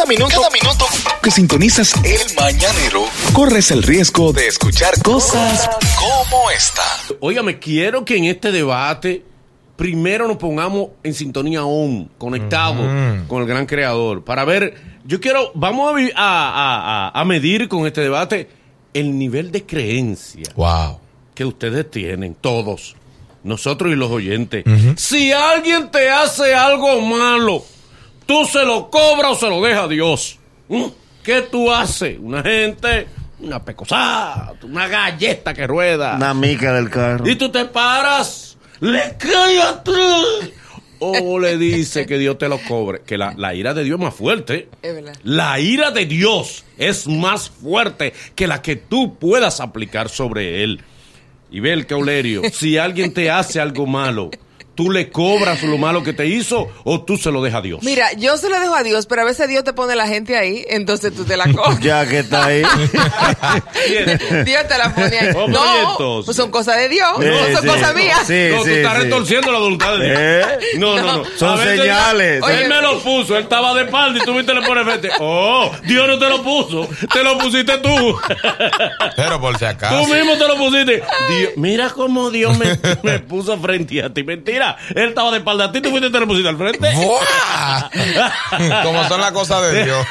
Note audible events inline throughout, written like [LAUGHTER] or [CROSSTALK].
Cada minuto, cada minuto que sintonizas el mañanero, corres el riesgo de escuchar cosas como esta. Óigame, quiero que en este debate primero nos pongamos en sintonía on, conectados con el gran creador, para ver, yo quiero, vamos a, vi- a- a- a- a medir con este debate el nivel de creencia Wow. que ustedes tienen, todos, nosotros y los oyentes. Si alguien te hace algo malo, tú se lo cobras o se lo dejas a Dios. ¿Mm? ¿Qué tú haces? Una gente, una pecosada, una galleta que rueda. Una mica del carro. Y tú te paras, le cae atrás. O le dice que Dios te lo cobre. Que la, la ira de Dios es más fuerte. Es verdad. La ira de Dios es más fuerte que la que tú puedas aplicar sobre él. Y ve el caulerio, si alguien te hace algo malo, ¿tú le cobras lo malo que te hizo o tú se lo dejas a Dios? Mira, yo se lo dejo a Dios, pero a veces Dios te pone la gente ahí, entonces tú te la coges. [LAUGHS] Ya que está ahí. [LAUGHS] Dios te la pone ahí. ¿Cómo y No, pues son cosas de Dios, Sí, no son sí. cosas mías. Sí, no, tú estás sí. retorciendo la voluntad de Dios. ¿Eh? No, no, no. Son A veces señales. ya- Él Oye. me lo puso, él estaba de espalda y tú viste le pone frente. Oh, Dios no te lo puso, te lo pusiste tú. [LAUGHS] Pero por si acaso. Tú mismo te lo pusiste. Dios- mira cómo Dios me, me puso frente a ti. Mentira, él estaba de espalda a ti, tú fuiste te pusiste al frente. [LAUGHS] Como son las cosas de Dios.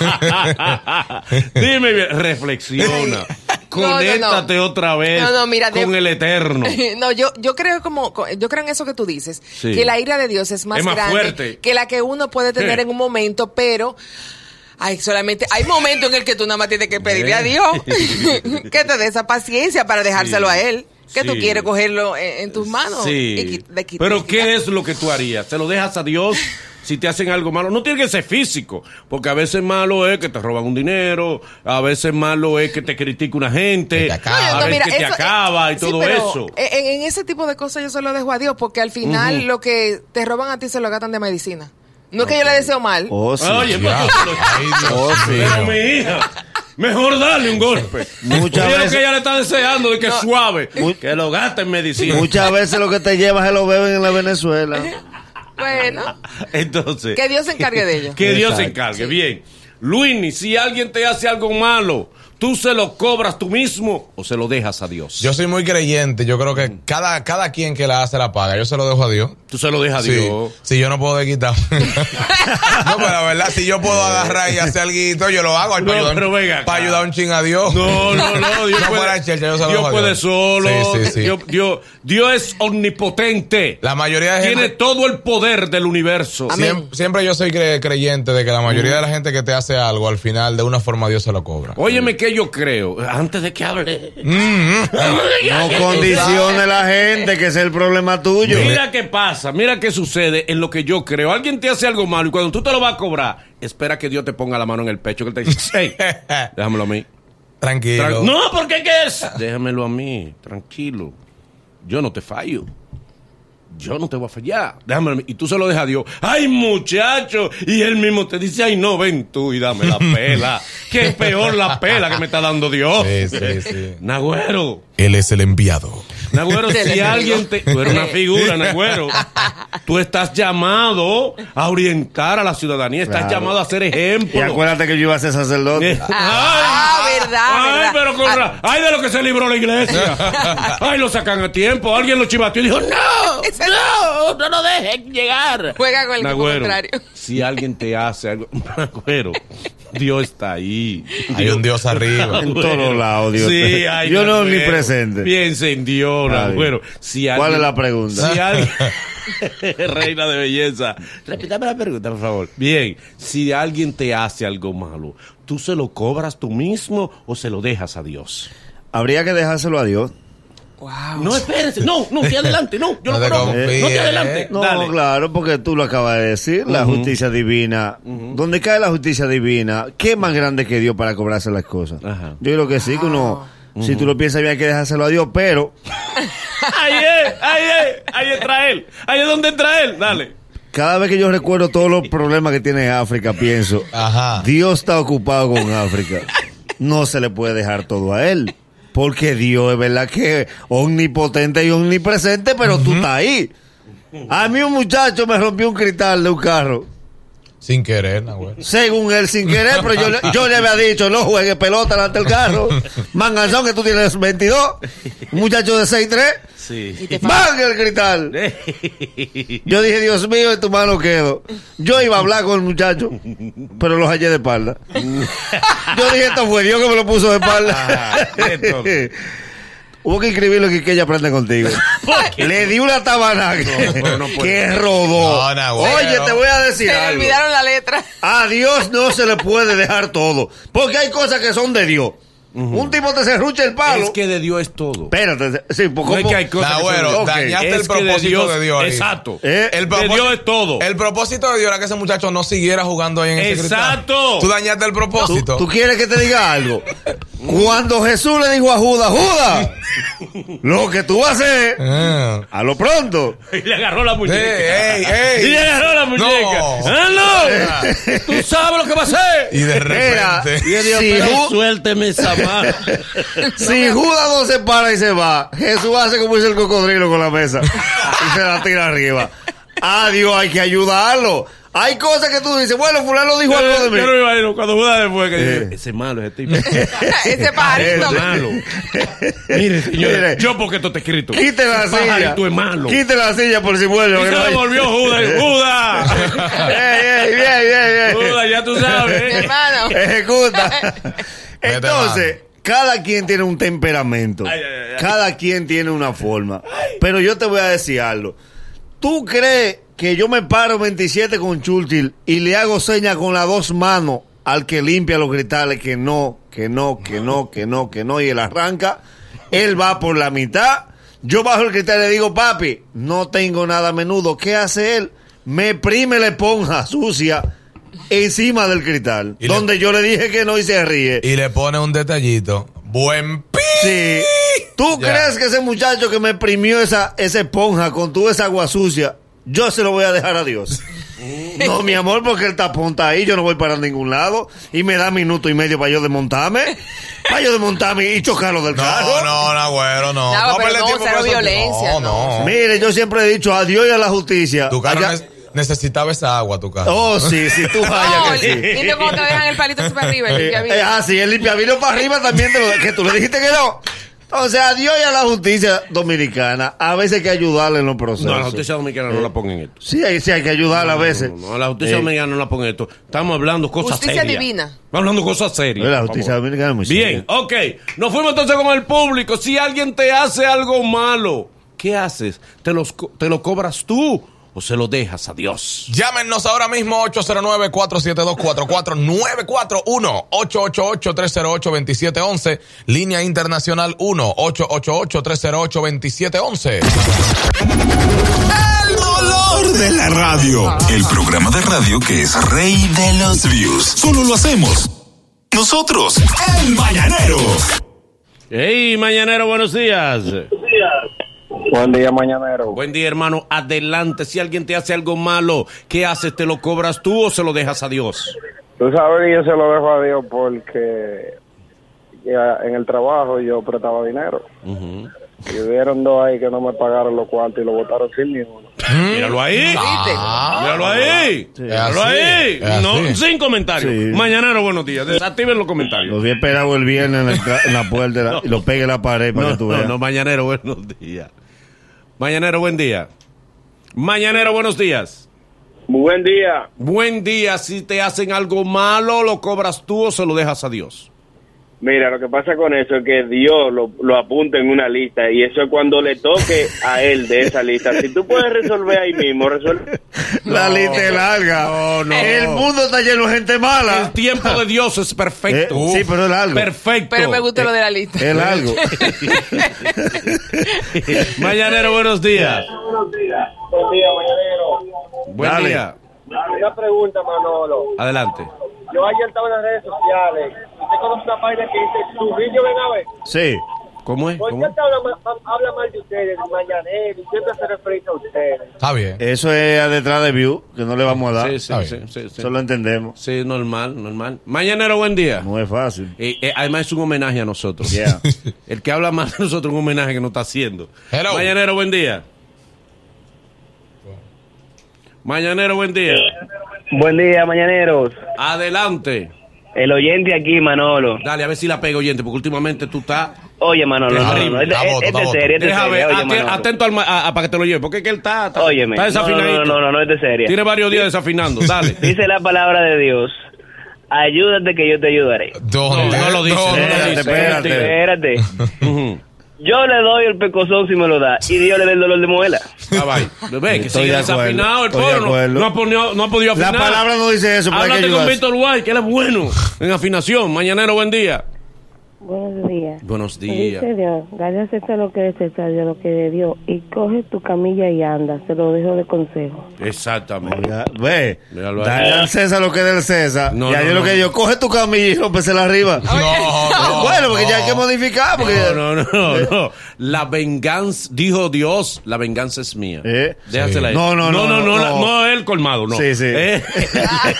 [LAUGHS] Dime bien, reflexiona. [LAUGHS] Conéctate otra vez No, no, mira, de- con el eterno. No, yo, yo creo como, yo creo en eso que tú dices, Sí. que la ira de Dios es más, Es más grande fuerte. que la que uno puede tener Sí. en un momento, pero hay solamente, hay momentos en el que tú nada más tienes que pedirle a Dios que te dé esa paciencia para dejárselo Sí. a él, que tú quieres cogerlo en, en tus manos. Sí. y de Pero de ¿qué es lo que tú harías? ¿Se lo dejas a Dios [LAUGHS] si te hacen algo malo? No tiene que ser físico, porque a veces malo es que te roban un dinero, a veces malo es que te critica una gente, Que te acaba. a veces que te eso- acaba y sí, todo eso. En, en ese tipo de cosas yo se lo dejo a Dios, porque al final lo que te roban a ti se lo gastan de medicina. No es que yo le deseo mal. Oh, sí. Oye, pues, Ay, Dios Oh, sí. pero mi hija, mejor darle un golpe. Muchas Oye, lo veces- que ella le está deseando de que No. suave, que lo gaste en medicina. Muchas veces lo que te llevas se lo beben en la Venezuela. [LAUGHS] Bueno, Entonces, que Dios se encargue de ello. Que Dios se encargue. Bien. Luini, si alguien te hace algo malo, ¿tú se lo cobras tú mismo o se lo dejas a Dios? Yo soy muy creyente. Yo creo que cada, cada quien que la hace la paga. Yo se lo dejo a Dios. Tú se lo dejas a Sí, Dios. si yo no puedo de quitar. [LAUGHS] no, pero la verdad, si yo puedo agarrar y hacer algo, yo lo hago. No, para, ayudar, pero venga para ayudar un ching a Dios. No, no, no. [LAUGHS] Dios No puede, fuera Churchill, yo se lo Dios dejo a puede Dios. solo. Sí, sí, sí. Dios, Dios- Dios es omnipotente. La mayoría de Tiene gente. todo el poder del universo. Siempre, siempre yo soy cre- creyente de que la mayoría de la gente que te hace algo, al final, de una forma, Dios se lo cobra. Óyeme que yo creo, antes de que hable. [LAUGHS] No condicione la gente, que ese es el problema tuyo. Mira qué pasa, mira qué sucede en lo que yo creo. Alguien te hace algo malo y cuando tú te lo vas a cobrar, espera que Dios te ponga la mano en el pecho, que él te dice, hey, [LAUGHS] déjamelo a mí. Tranquilo. Tran- no, porque qué es? Déjamelo a mí, tranquilo. Yo no te fallo. Yo no te voy a fallar. Mí. Y tú se lo dejas a Dios. ¡Ay, muchacho! Y él mismo te dice, ¡ay, no, ven tú y dame la [LAUGHS] pela! ¡Qué peor la pela que me está dando Dios! Sí, sí, sí. Nagüero. Él es el enviado. Nagüero, si enemigo. alguien te... Tú eres una figura, Nagüero. Tú estás llamado a orientar a la ciudadanía. Estás Claro. llamado a ser Y ejemplo. acuérdate que yo iba a ser sacerdote. Ah, verdad, Ay, verdad. pero con Ah. ra- Ay, de lo que se libró la iglesia. [LAUGHS] Ay, lo sacan a tiempo. Alguien lo chivateó y dijo, no, no, no lo dejen llegar. Juega con el Nagüero, contrario. Si alguien te hace algo, [LAUGHS] Nagüero, Dios está ahí. Hay un Dios arriba. En todos lados, Dios. Sí, hay Yo no Nagüero. omnipresente. Piensa en Dios. Nagüero. Si ¿Cuál alguien- es la pregunta? Si alguien... [LAUGHS] Reina de belleza. Repítame la pregunta, por favor. Bien, si alguien te hace algo malo, ¿tú se lo cobras tú mismo o se lo dejas a Dios? Habría que dejárselo a Dios. Wow. No, espérese. No, no, que adelante. No, yo [LAUGHS] No no, te conozco. confíes, No te adelante. ¿eh? No, Dale. claro, porque tú lo acabas de decir, la justicia divina. Donde cae la justicia divina, ¿qué más grande que Dios para cobrarse las cosas? Ajá. Yo creo que sí, que uno, si tú lo piensas bien, hay que dejárselo a Dios, pero [LAUGHS] Ahí es, ahí es, ahí entra él. Ahí es donde entra él. Dale. cada vez que yo recuerdo todos los problemas que tiene África, pienso, Ajá. Dios está ocupado con África. No se le puede dejar todo a él. Porque Dios es verdad que es omnipotente y omnipresente, pero tú estás ahí. A mí un muchacho me rompió un cristal de un carro. Sin querer, Nahuel. Según él, sin querer, pero yo, le- [LAUGHS] yo le había dicho, no juegue pelota delante del carro. Manganzón, que tú tienes 22. Un muchacho de 6'3. Sí. ¡Van el cristal! Yo dije, Dios mío, en tu mano quedo. Yo iba a hablar con el muchacho, pero los hallé de espalda. [LAUGHS] Yo dije, esto fue Dios que me lo puso de espalda. [LAUGHS] Hubo que escribirlo que, que ella aprende contigo. [LAUGHS] qué? Le di una tabana que, no que rodó. No. Oye, te voy a decir Se le algo. olvidaron la letra. A Dios no se le puede dejar todo. Porque hay cosas que son de Dios. Un tipo te serrucha el palo. Es que de Dios es todo. Espérate, sí, pues, No es que hay cosas que son Nahuel, de Dios. dañaste Es el que propósito de Dios. Exacto. Eh, El de Dios es todo. El propósito de Dios era que ese muchacho no siguiera jugando ahí en ese Exacto. Tú dañaste el ¿Tú, propósito. tú quieres que te diga algo? Cuando Jesús le dijo a Judas, Judas, lo que tú vas a hacer, Ah. a lo pronto. [LAUGHS] Y le agarró la muñeca. Ey, ey, ey. Y le agarró la muñeca. No. ¡Ah, no! Tú sabes lo que va a hacer. Y de repente. Y él dijo, si, pero Ju- suélteme esa [LAUGHS] si Judas no se para y se va, Jesús hace como dice el cocodrilo con la mesa y se la tira arriba. A Dios hay que ayudarlo. Hay cosas que tú dices, bueno, fulano dijo algo de Yo mí. no me imagino cuando Judas fue que Eh. dice, ese es [LAUGHS] malo, ese tipo. Ese pajarito. es malo. [LAUGHS] Mire, señor, Mire. yo porque esto está escrito. Quite la Ese silla. pajarito es malo. Quite la silla por si vuelve. Y se no le hay- volvió Judas. ¡Judas! Ey, ey, bien, bien, bien. Judas, ya tú sabes. Hermano. Ejecuta. Entonces, cada quien tiene un temperamento. Ay, ay, ay, ay. Cada quien tiene una forma. Pero yo te voy a decir algo. ¿Tú crees que yo me paro 27 con Churchill y le hago señas con las dos manos al que limpia los cristales que no, que no, que no, que no, que no, y él arranca? Él va por la mitad. Yo bajo el cristal y le digo, papi, no tengo nada a menudo. ¿Qué hace él? Me prime la esponja sucia encima del cristal. Y le- donde yo le dije que no y se ríe. Y le pone un detallito. Buen pi. Sí. ¿Tú Ya. crees que ese muchacho que me primió esa, esa esponja con toda esa agua sucia, yo se lo voy a dejar a Dios? [LAUGHS] No, mi amor, porque el tapón está ahí, yo no voy para ningún lado y me da minuto y medio para yo desmontarme, para yo desmontarme y chocarlo del carro. No, no, no, güero, no. No, pero perder no, cero violencia, No, no. no. Mire, yo siempre he dicho a Dios y a la justicia. Tu carro Allá- necesitaba esa agua, tu carro. Oh, sí, sí, tú No, vayas que sí. cuando te dejan el palito súper arriba. el Eh, limpia eh, ah, sí, el limpiavino para arriba también, te lo, que tú le dijiste que no. Entonces, a Dios y a la justicia dominicana, a veces hay que ayudarle en los procesos. No, la justicia dominicana no la ponga en esto. Sí, hay, sí hay que ayudarla a veces. No, no, la justicia Eh, dominicana no la ponga en esto. Estamos hablando cosas Justicia serias. divina. Estamos hablando cosas serias. La justicia dominicana es muy Bien, seria. ok. Nos fuimos entonces con el público. Si alguien te hace algo malo, ¿qué haces? ¿Te, los te lo cobras tú o se lo dejas a Dios? Llámenos ahora mismo 809-472-4494 1-888-308-2711 Línea internacional 1-888-308-2711 El dolor de la radio. El programa de radio que es rey de los views. Solo lo hacemos nosotros. El Mañanero. Hey, mañanero, buenos días. Buen día, mañanero. Buen día, hermano. Adelante. Si alguien te hace algo malo, ¿qué haces? ¿Te lo cobras tú o se lo dejas a Dios? Tú sabes que yo se lo dejo a Dios porque ya en el trabajo yo prestaba dinero. Y hubieron dos ahí que no me pagaron los cuartos y lo votaron sin ni uno. Míralo ahí. Míralo ahí. Míralo así, ahí. No, sin comentarios. Sí. Mañanero, buenos días. Desactiven los comentarios. Los vi esperado el viernes en, el tra- en la puerta y lo pegue en la pared para No, que tú no, veas. no, mañanero, buenos días. Mañanero, buen día. Mañanero, buenos días. Buen día. Buen día. Si te hacen algo malo, ¿lo cobras tú o se lo dejas a Dios? Mira, lo que pasa con eso es que Dios lo, lo apunta en una lista y eso es cuando le toque a él de esa lista. Si tú puedes resolver ahí mismo, resuelve. La lista es larga. No, no. El mundo está lleno de gente El mala. tiempo de Dios es perfecto. Eh, sí, pero es largo. Perfecto. Pero me gusta lo de la lista. Es largo. [LAUGHS] Mañanero, buenos días. Buen día, mañanero. Buen Dale. día. Una pregunta, Manolo. Adelante. Yo ayer estaba en las redes sociales. ¿Usted conoce una página que dice su vídeo ven a ver? Sí. ¿Cómo es? ¿Por ¿Cómo? qué te habla, habla mal de ustedes, de mañanero, y siempre se refiere a ustedes? Está bien. Eso es a detrás de View, que no le vamos a dar. Sí, sí, sí, bien. sí, sí. Eso lo entendemos. Sí, normal, normal. Mañanero, buen día. No es fácil. Eh, eh, además es un homenaje a nosotros. Yeah. [LAUGHS] El que habla más de nosotros es un homenaje que nos está haciendo. Hello. Mañanero, buen día. Mañanero, buen día. Buen día, mañaneros. Adelante. El oyente aquí, Manolo. Dale, a ver si la pego, oyente, porque últimamente tú estás... Oye, Manolo, no, no, no, es serie, oye, atento al ma- a- a- para que te lo lleve, porque es que él está, está, Óyeme. está No, no, desafinadito. no, no, no, no es de serie. Tiene varios días desafinando, [LAUGHS] dale. Dice la palabra de Dios. Ayúdate que yo te ayudaré. ¿Dónde? No, no lo dice, no dice. Espérate, Espérate. Yo le doy el pecozón si me lo da y Dios le da el dolor de muela. Ah, bye. Ve que Estoy sigue desafinado el pobre. No, ha podido, no ha podido La afinar. palabra no dice eso, Háblate con. Víctor Guay, que él es bueno en afinación. Mañanero, buen día. Buenos días. Buenos días. Dice Dios, dale a César lo que es César, de lo que de Dios, y coge tu camilla y anda, se lo dejo de consejo. Exactamente. Ve, Míralo ahí. dale al César lo que es del César. No, y no, yo lo no. que yo, coge tu camilla y rómpesela arriba. [LAUGHS] No, no, [LAUGHS] bueno, porque ya hay no. que modificar, porque... No, no, no, no. [LAUGHS] La venganza, dijo Dios, la venganza es mía. ¿Eh? Déjasela ahí. No, no, no, no, no, no. no es el colmado, no. Sí, sí. Eh,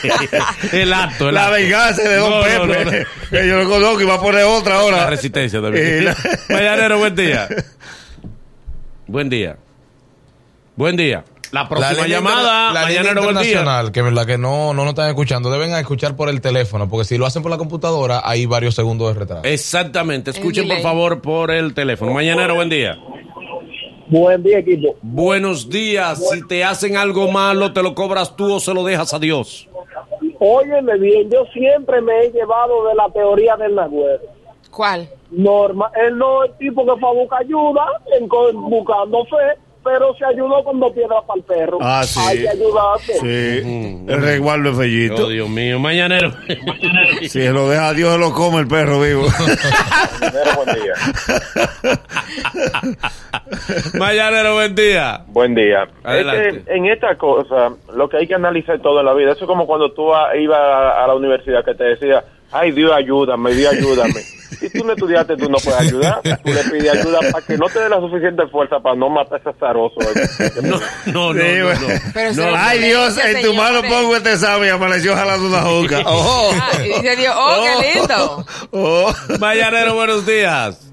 [LAUGHS] el acto, el La acto. venganza de Don No, no, Pepe. no, no. [LAUGHS] Que yo lo conozco y va a poner otra ahora. [LAUGHS] La resistencia también. La- buen día. Buen día. Buen día. La próxima línea llamada, la día. internacional, que la que no, no nos están escuchando, deben escuchar por el teléfono, porque si lo hacen por la computadora, hay varios segundos de retraso. Exactamente. Escuchen, por favor, por el teléfono. Mañanero, buen día. Buen día, equipo. Buenos días. Si te hacen algo malo, ¿te lo cobras tú o se lo dejas a Dios? Óyeme bien, yo siempre me he llevado de la teoría del Nagüero. ¿Cuál? Norma, él no es el tipo que fue a buscar ayuda en buscando fe, pero se ayudó con dos piedras para el perro. Ah, sí. Hay que ayudarse. Sí, el resguardo de Fellito. Oh, Dios mío. Mañanero. [LAUGHS] Si se lo deja a Dios, lo come el perro vivo. buen día. [LAUGHS] Mañanero, buen día. Buen día. Adelante. Este, en esta cosa, lo que hay que analizar todo en la vida, eso es como cuando tú ibas a, a la universidad que te decía, ay Dios ayúdame, Dios ayúdame. [LAUGHS] Si tú no estudiaste, tú no puedes ayudar. [LAUGHS] Tú le pides ayuda para que no te dé la suficiente fuerza para no matar a ese azaroso. No, no, no. Sí, no, bueno. no. Pero se No, lo ay Dios, ese en tu mano pongo este sabe y amaneció jalando una juca. [LAUGHS] Oh, Ah, y Dios, oh, qué lindo. oh. Mañanero, buenos días.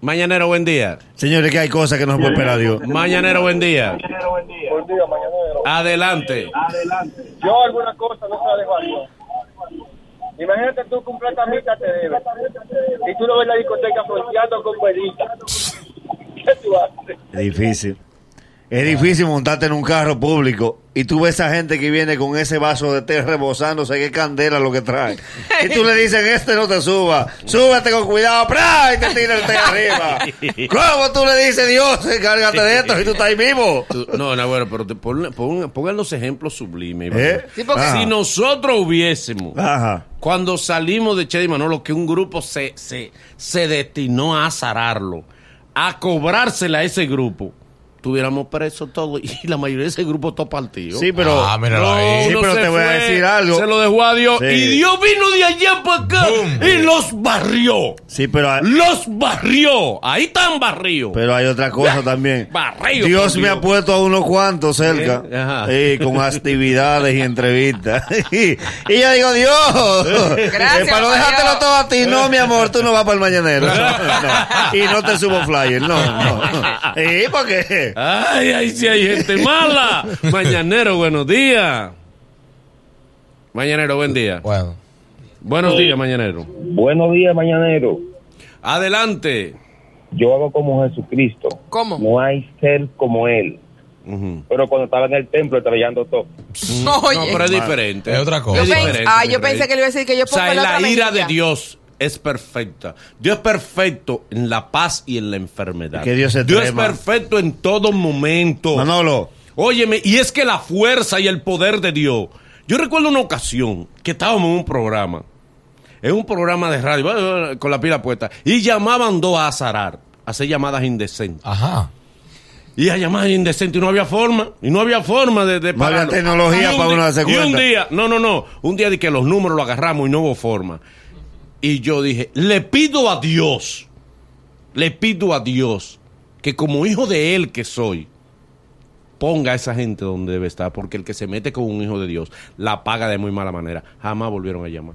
Mañanero, buen día. Señores, que hay cosas que no se puede esperar Dios. Mañanero, buen día. Buen día, mañanero. Adelante. Yo alguna cosa no se la dejo a Dios. Imagínate tú que un platamita te debe. Y tú lo ves en la discoteca fronteando con velita. [LAUGHS] ¿Qué tú haces? Es difícil. Es difícil montarte en un carro público y tú ves a gente que viene con ese vaso de té rebosándose, qué candela lo que trae. [LAUGHS] Y tú le dices, este no te suba, súbete con cuidado, ¡pra! y te tira el té [LAUGHS] arriba. ¿Cómo tú le dices, Dios, encárgate de esto y tú estás ahí? Tú- no, no, bueno, pero te pon- pon- pongan los ejemplos sublimes. ¿Eh? Sí, porque-. Si nosotros hubiésemos, Ajá. cuando salimos de Che y Manolo, que un grupo se, se, se destinó a azararlo, a cobrársela a ese grupo, tuviéramos presos todos y [LAUGHS] la mayoría de ese grupo todo partido. Sí, pero... Ah, míralo No, ahí. Sí, pero se te voy a fue, decir algo. Se lo dejó a Dios. Sí. Y Dios vino de allá para acá Boom. y los barrió. Sí, pero... hay- Los barrió. Ahí están barrios. Pero hay otra cosa también. Barrido, Dios me ha puesto a unos cuantos cerca. Eh. Sí, con [LAUGHS] actividades y entrevistas. [LAUGHS] y, yo digo, Dios, Gracias, eh, para no dejártelo todo a ti, no, mi amor, tú no vas para el mañanero. No, no. Y no te subo flyer, no, no. ¿Y por qué? Ay, ahí sí hay gente mala. Mañanero, buenos días. Mañanero, buen día. Bueno, Buenos días, Mañanero. Buenos días, mañanero. Adelante. Yo hago como Jesucristo. ¿Cómo? No hay ser como él. Pero cuando estaba en el templo trayendo todo. No, pero es diferente. Es otra cosa. Yo Es pens- diferente, ah, yo pensé que le iba a decir que yo O sea, pongo la la ira de. Dios es perfecta. Dios es perfecto en la paz y en la enfermedad. Que Dios es Dios es perfecto en todo momento. Manolo, Óyeme, y es que la fuerza y el poder de Dios. Yo recuerdo una ocasión que estábamos en un programa, en un programa de radio, con la pila puesta, y llamaban dos a azarar, a hacer llamadas indecentes. ajá. Y a llamadas indecentes, y no había forma, y no había forma de, de No había tecnología para di- uno darse Y un cuenta. día, no, no, no, un día de que los números lo agarramos y no hubo forma. Y yo dije, le pido a Dios, le pido a Dios, que como hijo de Él que soy, ponga a esa gente donde debe estar, porque el que se mete con un hijo de Dios la paga de muy mala manera. Jamás volvieron a llamar.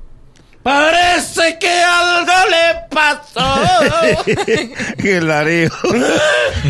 Parece que algo le pasó. que el Darío.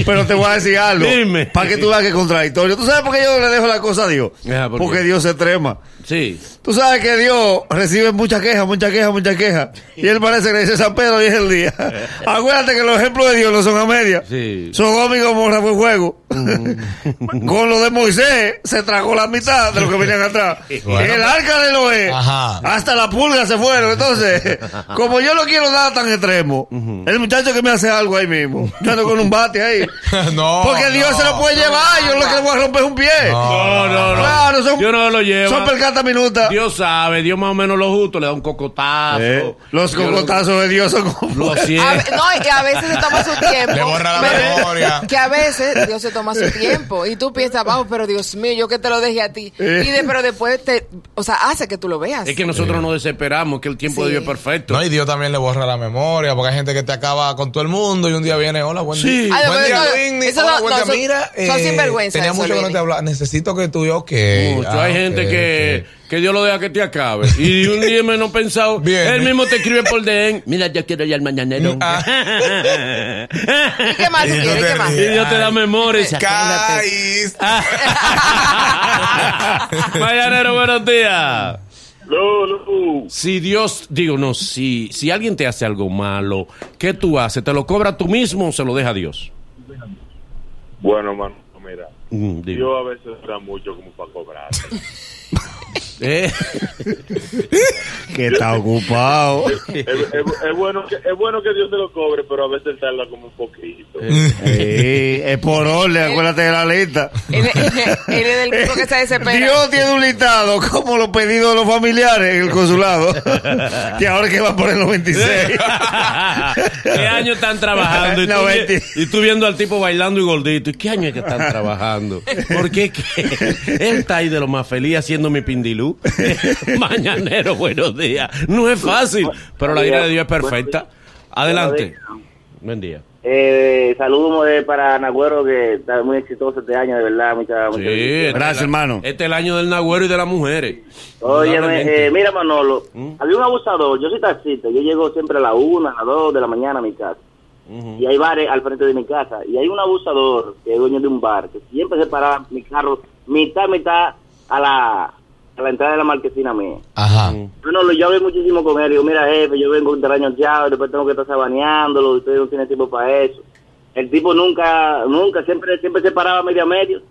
Pero te voy a decir algo. Dime. Para que tú veas que es contradictorio. ¿Tú sabes por qué yo le dejo la cosa a Dios? Ah. Porque Dios se trema. Sí. Tú sabes que Dios recibe muchas quejas, muchas quejas, muchas quejas. Y él parece que le dice San Pedro y es el día. [LAUGHS] Acuérdate que los ejemplos de Dios no son a media. Sí. Son y Gomorra fue juego. [LAUGHS] Con lo de Moisés se tragó la mitad de lo que venían atrás. [LAUGHS] Bueno. el arca de Noé. Ajá. Hasta la pulga se fueron. Entonces, como yo no quiero nada tan extremo, el muchacho que me hace algo ahí mismo. Yo ando con un bate ahí. no. Porque Dios no. se lo puede llevar. Yo lo que le voy a romper es un pie. No, no, no. Claro, son, Yo no lo llevo. son minuta. Dios sabe, Dios más o menos lo justo, le da un cocotazo. Eh, los Dios lo- cocotazos de Dios son como. Lo ve- no, y que a veces se toma su [LAUGHS] tiempo. Le borra la pero- memoria. Que a veces Dios se toma su tiempo y tú piensas, vamos, pero Dios mío, yo que te lo deje a ti. Eh. Y de, pero después te, o sea, hace que tú lo veas. Es que nosotros nos desesperamos, que el tiempo de. Dios es perfecto. No, y Dios también le borra la memoria, porque hay gente que te acaba con todo el mundo y un día viene, hola, buen Sí. día. Ay, buen día, no, eso Hola, no- buen no, día. son- Mira, son eh, sinvergüenza Tenía mucho que no te hablaba. Necesito que tú y yo, ok. Mucho. Ah, Hay gente que, [LAUGHS] que Dios lo deja que te acabe. Y un día menos pensado, [LAUGHS] Bien. él mismo te escribe por DM. [LAUGHS] Mira, yo quiero ir al mañanero. Ah. ¿Y qué más tú Y quieres? te ¿Qué más? y Dios te da memoria. y dice, acuérdate. Caíste. Mañanero, buenos días. No, no. Si Dios, digo, no, si, si alguien te hace algo malo, ¿qué tú haces? ¿Te lo cobra tú mismo o se lo deja a Dios? Bueno, mano, mira. Mm, digo. Yo a veces da mucho como para cobrar. Eh, [LAUGHS] Que está ocupado. es, es- es bueno que, es bueno que Dios se lo cobre, pero a veces tarda como un poquito. Sí, es por orden, acuérdate de la lista. Él, es del [LAUGHS] grupo que se desespera. Dios tiene un listado como los pedidos de los familiares en el consulado. [LAUGHS] que ahora que va por el 96. ¿Qué año están trabajando? Y tú, No, vi- veinti- y tú viendo al tipo bailando y gordito. ¿Y qué año es que están trabajando? Porque es que él está ahí de lo más feliz haciendo mi pindilú. [LAUGHS] Mañanero, buenos días. No es fácil, pero la ira de Dios es perfecta. Adelante. Buen día. Eh, saludos para Nagüero, que está muy exitoso este año, de verdad. Muchas Sí, muchas este Gracias, hermano. Este es el año del nagüero y de las mujeres. Oye, eh, mira Manolo, ¿Mm? había un abusador, yo soy taxista, yo llego siempre a la una, a las dos de la mañana a mi casa. Y hay bares al frente de mi casa. Y hay un abusador que es dueño de un bar, que siempre se para mi carro mitad, mitad a la, a la entrada de la marquesina mía. Ajá. Bueno, lo- yo hablé muchísimo con él. Digo, mira, jefe, yo vengo un terreno chao, después tengo que estar sabaneándolo, usted no tiene tiempo para eso. El tipo nunca, nunca, siempre siempre se paraba medio a medio.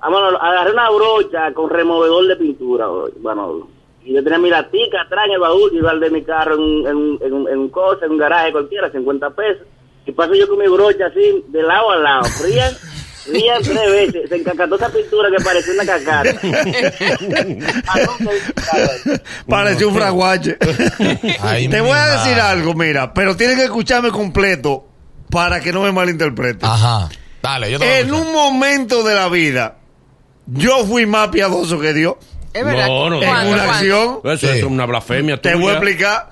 Ah, bueno, agarré una brocha con removedor de pintura, bueno, y yo tenía mi latica atrás en el baúl, yo iba al de mi carro en, un- en, un- en, un- en un cosa, en un garaje cualquiera, 50 pesos. Y paso yo con mi brocha así, de lado a lado, frían, [LAUGHS] frían tres veces, se encacató esa pintura que parecía una cacata. Pareció un fraguache. Ay, Te voy a decir madre. algo, mira, pero tienes que escucharme completo para que no me malinterprete. Ajá. Dale, yo te voy a En un momento de la vida, yo fui más piadoso que Dios. Es verdad. No, no, En ¿Cuándo, una cuándo? acción, Eso Sí. es una blasfemia. te voy a explicar.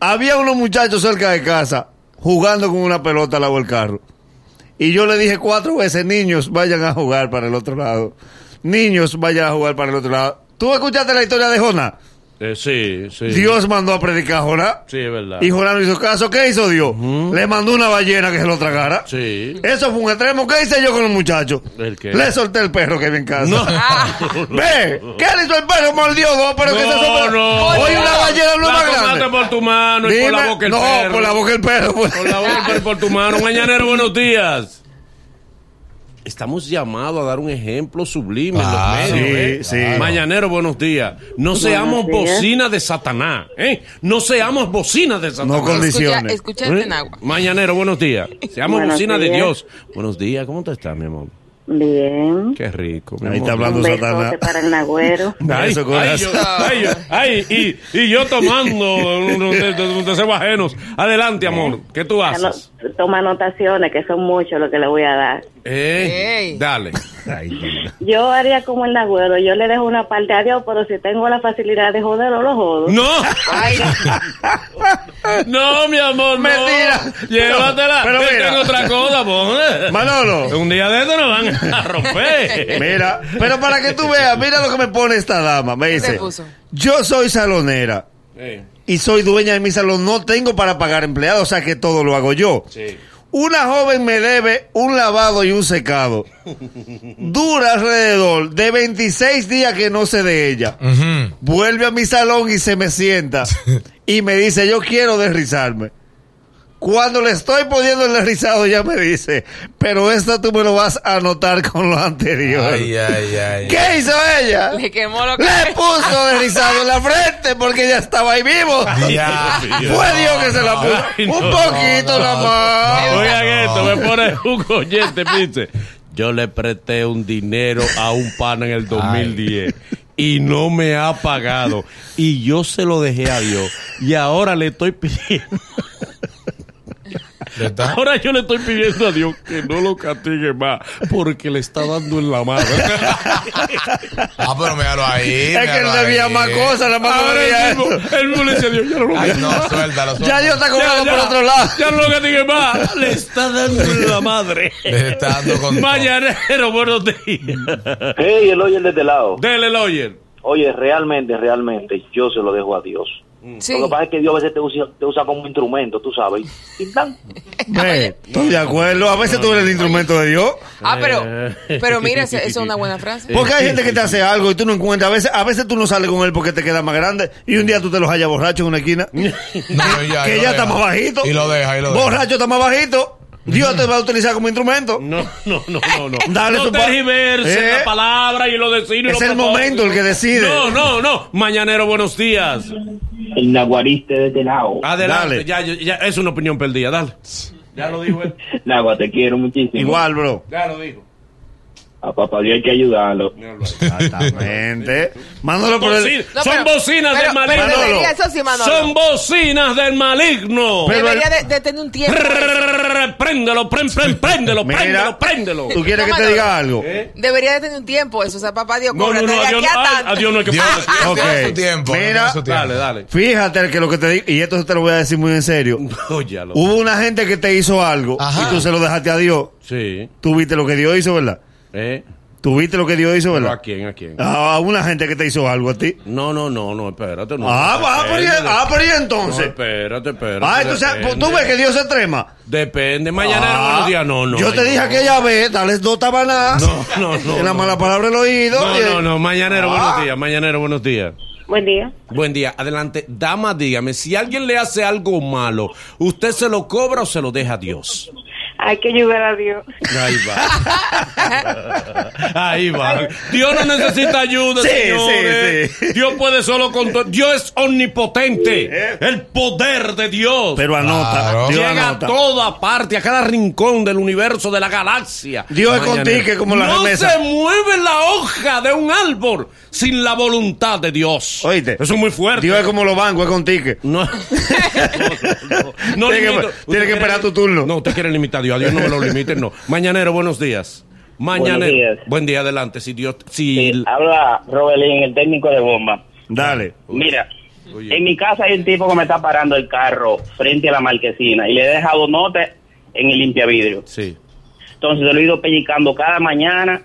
Había unos muchachos cerca de casa jugando con una pelota al lado del carro. Y yo le dije cuatro veces, niños, vayan a jugar para el otro lado. Niños, vayan a jugar para el otro lado. ¿Tú escuchaste la historia de Jonás? Eh, sí, sí. Dios mandó a predicar a Jonás. Sí, es verdad. Y Jonás no hizo caso. ¿Qué hizo Dios? Le mandó una ballena que se lo tragara. Sí. Eso fue un extremo. ¿Qué hice yo con los muchachos? ¿El qué? Le solté el perro que había en casa. No. [LAUGHS] Ve, ¿qué le hizo el perro? Mordió dos, pero que se No, sopa- no. Oye, una ballena no es más grande. por tu mano y por la boca el no, perro. por la boca el perro. pues. Por la boca y por tu mano. [LAUGHS] Mañanero, buenos días. Estamos llamados a dar un ejemplo sublime en los medios. sí, ¿eh? sí. Mañanero, buenos días. No seamos días. bocinas de Satanás. ¿eh? No seamos bocinas de Satanás. No con- Escucha, condiciones. escucha ¿Eh? en agua. Mañanero, buenos días. Seamos Buenos bocinas de. Dios. Buenos días, ¿cómo te estás, mi amor? Bien. Qué rico. mi Ahí amor. está hablando Satanás. para el Nagüero. [LAUGHS] Ay, Eso, ay, yo- ay, yo- ay, y, y yo tomando unos de- de- unos deseo ajenos. Adelante, amor. ¿Qué tú haces? Toma anotaciones, que son muchos lo que le voy a dar. Eh. Dale. Yo haría como el Nagüero. Yo le dejo una parte a Dios, pero si tengo la facilidad de joderlo, lo jodo. No. [LAUGHS] no, mi amor, no. Mentira. Llévatela. Pero- pero Que mira. tengo otra cosa, pues. Manolo. Un día de esto nos van a romper. [LAUGHS] Mira, pero para que tú veas, mira lo que me pone esta dama. Me dice, yo soy salonera y soy dueña de mi salón. No tengo para pagar empleados, o sea que todo lo hago yo. sí. Una joven me debe un lavado y un secado. Dura alrededor de 26 días que no sé de ella. Vuelve a mi salón y se me sienta. [LAUGHS] Y me dice, yo quiero desrizarme. Cuando le estoy poniendo el desrizado, ya me dice, pero esto tú me lo vas a anotar con lo anterior. Ay, ay, ay. ¿Qué hizo ella? Le quemó lo que... Le puso desrizado en la frente porque ya estaba ahí vivo. Ya. Fue Dios que se la puso. Ay, no. un poquito nada más. Oigan esto, me pone un oyente, dice, yo le presté un dinero a un pana en el 2010 y no me ha pagado y yo se lo dejé a Dios y ahora le estoy pidiendo, ¿Está? [LAUGHS] ahora yo le estoy pidiendo a Dios que no lo castigue más porque le está dando en la madre. [LAUGHS] Ah, pero míralo ahí. Es que él míralo debía ahí. más cosas, nada más no Ahora el el mismo le dice a Dios, ya no lo Ay, castigue no, más. suéltalo, suéltalo. Ya Dios está cobrando Ya, por otro lado. Ya no lo castigue más. Le está dando en la madre. [LAUGHS] Le está dando con. Mañanero, buenos días. Hey, el oye de este lado. Dele, Lawyer. Oye, realmente, realmente, yo se lo dejo a Dios. Sí. Lo que pasa es que Dios a veces te usa, te usa como instrumento, tú sabes. Y tan. [LAUGHS] Ve, Estoy de acuerdo. A veces tú eres el instrumento de Dios. Ah, pero, Eh. pero [LAUGHS] mira, esa es una buena frase. Porque hay gente que te hace algo y tú no encuentras. A veces, a veces tú no sales con él porque te queda más grande. Y un día tú te los hallas borracho en una esquina. [LAUGHS] No, ya, que ya está más bajito. Y lo deja, y lo deja. Borracho está más bajito. Dios te va a utilizar como instrumento. No, no, no, no, no. [LAUGHS] Dale no tu tergiverse ¿Eh? la palabra y lo decir y Es lo el momento el que decide. No, no, no. Mañanero, buenos días. El naguariste de este lado. Adelante. Dale. Ya, ya, es una opinión perdida. Dale. Ya lo dijo él. Nagua, te quiero muchísimo. Igual, bro. Ya lo dijo. A papá Dios hay que ayudarlo. Exactamente. Mándalo por el. No, Son pero- bocinas pero- del maligno. pero Manolo. debería, eso sí, Manolo. Son bocinas del maligno. Pero debería el- de, de tener un tiempo. Prrrr, Préndelo, prend, prend, [LAUGHS] préndelo, Mira. préndelo, préndelo. ¿Tú quieres que te Manolo. diga algo? ¿Eh? Debería de tener un tiempo eso. O sea, papá Dios, No, no, cóbrate no, de a Dios, aquí a ay, tanto. a Dios no hay que Dios, ponerle Dios Ok. tiene su tiempo. Mira. Dios tiene su tiempo. Dale, dale. Fíjate que lo que te digo, y esto te lo voy a decir muy en serio. No, ya lo. Hubo una gente que te hizo algo Ajá. y tú se lo dejaste a Dios. Sí. Tú viste lo que Dios hizo, ¿verdad? ¿Eh? Tú viste lo que Dios hizo, ¿Pero ¿verdad? ¿A quién? ¿A quién? A una gente que te hizo algo a ti. No, no, no, no, espérate. No, Ah, va, y- Depende. ah, pero y No, entonces. espérate, espérate. Ah, entonces, depende. tú ves que Dios se trema. Depende. Mañanero, Ah, buenos días. No, no. Yo te dije no. aquella vez, dale dos tabanas. No, no, no, En la no. mala palabra el oído. No, y- no, no. Mañanero, Ah. buenos días. Mañanero, buenos días. Buen día. Buen día. Adelante. Dama, dígame, si alguien le hace algo malo, ¿usted se lo cobra o se lo deja a Dios? Hay que ayudar a Dios. Ahí va. [LAUGHS] Ahí va. Dios no necesita ayuda, Sí, señores. sí, sí. Dios puede solo con todo. Dios es omnipotente. El poder de Dios. Pero anota. Claro. Dios Llega anota. a toda parte, a cada rincón del universo, de la galaxia. Dios es contigo, que como la No remesa. se mueve la hoja de un árbol sin la voluntad de Dios. Oíste. Eso es muy fuerte. Dios es como los bancos, es contigo. No, [LAUGHS] no, no, no. Tiene que- tiene que esperar tu turno. No, usted quiere limitar a Dios. Dios no me lo limite, no. Mañanero, buenos días. Mañanero. Buenos días. Buen día, adelante. Si Dios. Si, Sí, habla Robelín, el técnico de bomba. Dale. Mira, Oye. en mi casa hay un tipo que me está parando el carro frente a la marquesina y le he dejado notas en el limpiavidrio. Sí. Entonces yo lo he ido pellicando cada mañana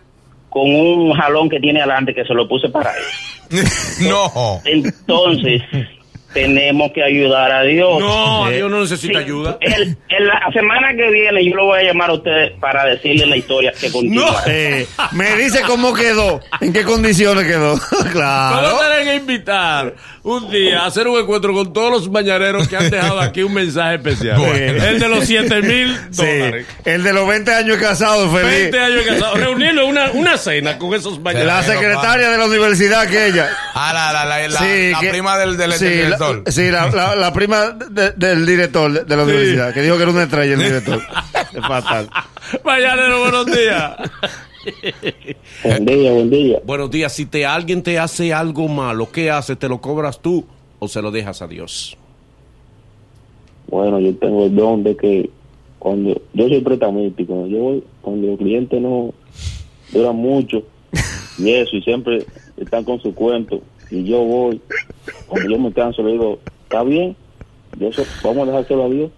con un jalón que tiene adelante que se lo puse para él. [LAUGHS] No. Entonces, tenemos que ayudar a Dios. No, Eh, Dios no necesita Sí, ayuda. el- en la semana que viene yo lo voy a llamar a usted para decirle la historia que continúa. [LAUGHS] No. Eh, me dice cómo quedó, en qué condiciones quedó. [LAUGHS] claro. Vamos a tener que invitar un día a hacer un encuentro con todos los mañaneros que han dejado aquí un mensaje especial. Bueno. El de los 7 mil Sí, dólares. el de los 20 años casado, feliz. 20 años casados. Reunirlo una, una cena con esos mañaneros. La secretaria de la universidad aquella. Ah, la, la, la, la, Sí, la que- prima del, del, sí, del la- director. sí, la, la- la prima de- del director de, la universidad, que dijo que era una estrella el director. [LAUGHS] Es fatal. Mañanero, buenos días. Buen día, buen día. Buenos días. Si te alguien te hace algo malo, ¿qué haces? ¿Te lo cobras tú o se lo dejas a Dios? Bueno, yo tengo el don de que cuando yo soy cuando yo voy, cuando los clientes no duran mucho y eso, y siempre están con su cuento, y yo voy, cuando yo me canso, le digo, está bien, yo so- vamos a dejárselo a Dios.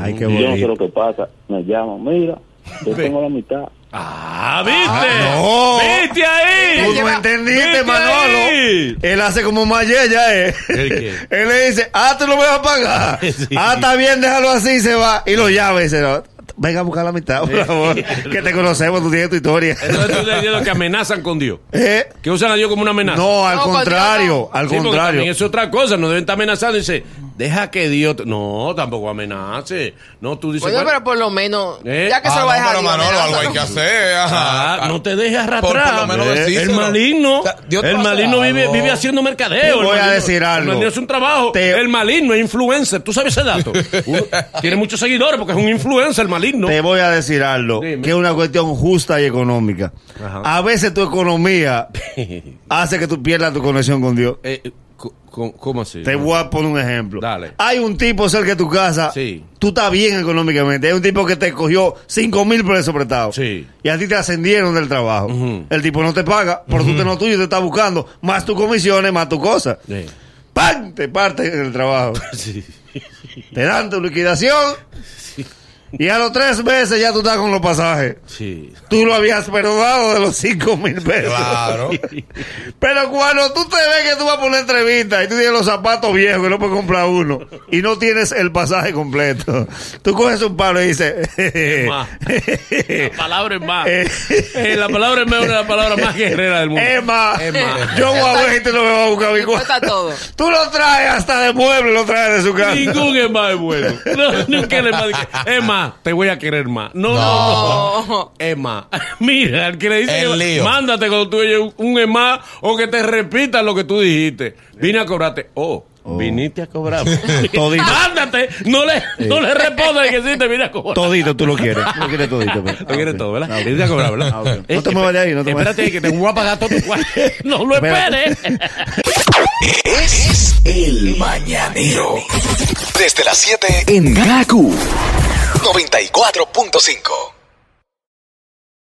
Ay, qué Y yo no sé lo que pasa, me llaman, mira, yo tengo la mitad. Ah, ¿viste? no. ¿Viste ahí? Tú no entendiste, ¿Viste Manolo. ahí? Él hace como Mayella, eh. ¿El qué? Él le dice, ah, tú lo vas a pagar. [LAUGHS] Sí. Ah, está bien, déjalo así y se va. Y lo llama y dice, no, venga a buscar la mitad, por favor. que te conocemos, tú tienes tu historia. Entonces tú diciendo que amenazan con Dios. [LAUGHS] ¿Eh? Que usan a Dios como una amenaza. No, al No, contrario, al Sí, contrario. también es otra cosa, no deben estar amenazando. Dice, deja que Dios. te- No, tampoco amenace. No, tú dices. Bueno, bueno, pero por lo menos, ¿Eh? ya que se Ah, lo va a no, dejar pero Dios, Manolo, algo hay que hacer. ah, ajá. no te dejes Por- arrastrar. por lo menos Eh, el maligno. O sea, Dios te el a maligno vive, haciendo mercadeo. Te El voy a decir algo. El maligno es un trabajo. Te- El maligno es influencer. ¿Tú sabes ese dato? [LAUGHS] Uno- tiene muchos seguidores porque es un influencer, el maligno. Te voy a decir algo, Dime. que es una cuestión justa y económica. Ajá. A veces tu economía [LAUGHS] hace que tú pierdas tu conexión con Dios. Eh, ¿Cómo así? Te voy a poner un ejemplo. Dale. Hay un tipo cerca de tu casa. Sí. Tú estás bien económicamente. Hay un tipo que te cogió 5 mil pesos prestados. Sí. Y a ti te ascendieron del trabajo. El tipo no te paga, pero tú te lo tuyo y te está buscando más tus comisiones, más tu cosa. Sí. ¡Pam! Te parte en el trabajo. [LAUGHS] Sí. te dan tu liquidación. Y a los tres meses ya tú estás con los pasajes. Sí. Tú lo habías perdonado de los 5 mil pesos. Claro. Pero cuando tú te ves que tú vas por una entrevista y tú tienes los zapatos viejos que no puedes comprar uno y no tienes el pasaje completo, tú coges un palo y dices, [LAUGHS] Más. La palabra es más. Eh. La palabra es más una de las palabras más guerreras del mundo. Emma, Emma. yo voy a ver tú no me vas a buscar mi Cuesta cosa. todo. Tú lo traes hasta de mueble, lo traes de su casa. Ningún es más bueno. No, nunca es más. Es más, te voy a querer más. No, no, no. No. Más. [LAUGHS] Mira, el que le dice El que lío. mándate cuando tú oyes un- más o que te repitan lo que tú dijiste. Vine a cobrarte. Oh. Viniste a cobrar. [LAUGHS] Todito. Mándate. No le, no le respondas que sí te vine a cobrar. Todito tú lo quieres. Tú lo quieres todito. pues. Lo quieres Ah, todo. ¿verdad? Ah. Viniste a cobrar, ¿verdad? Ah, ok. Eh, No te muevas de ahí, no te muevas. Espérate que te voy a pagar todo tu cuarto. [LAUGHS] No lo esperes. Es el mañanero. Desde las 7 en Gaku 94.5.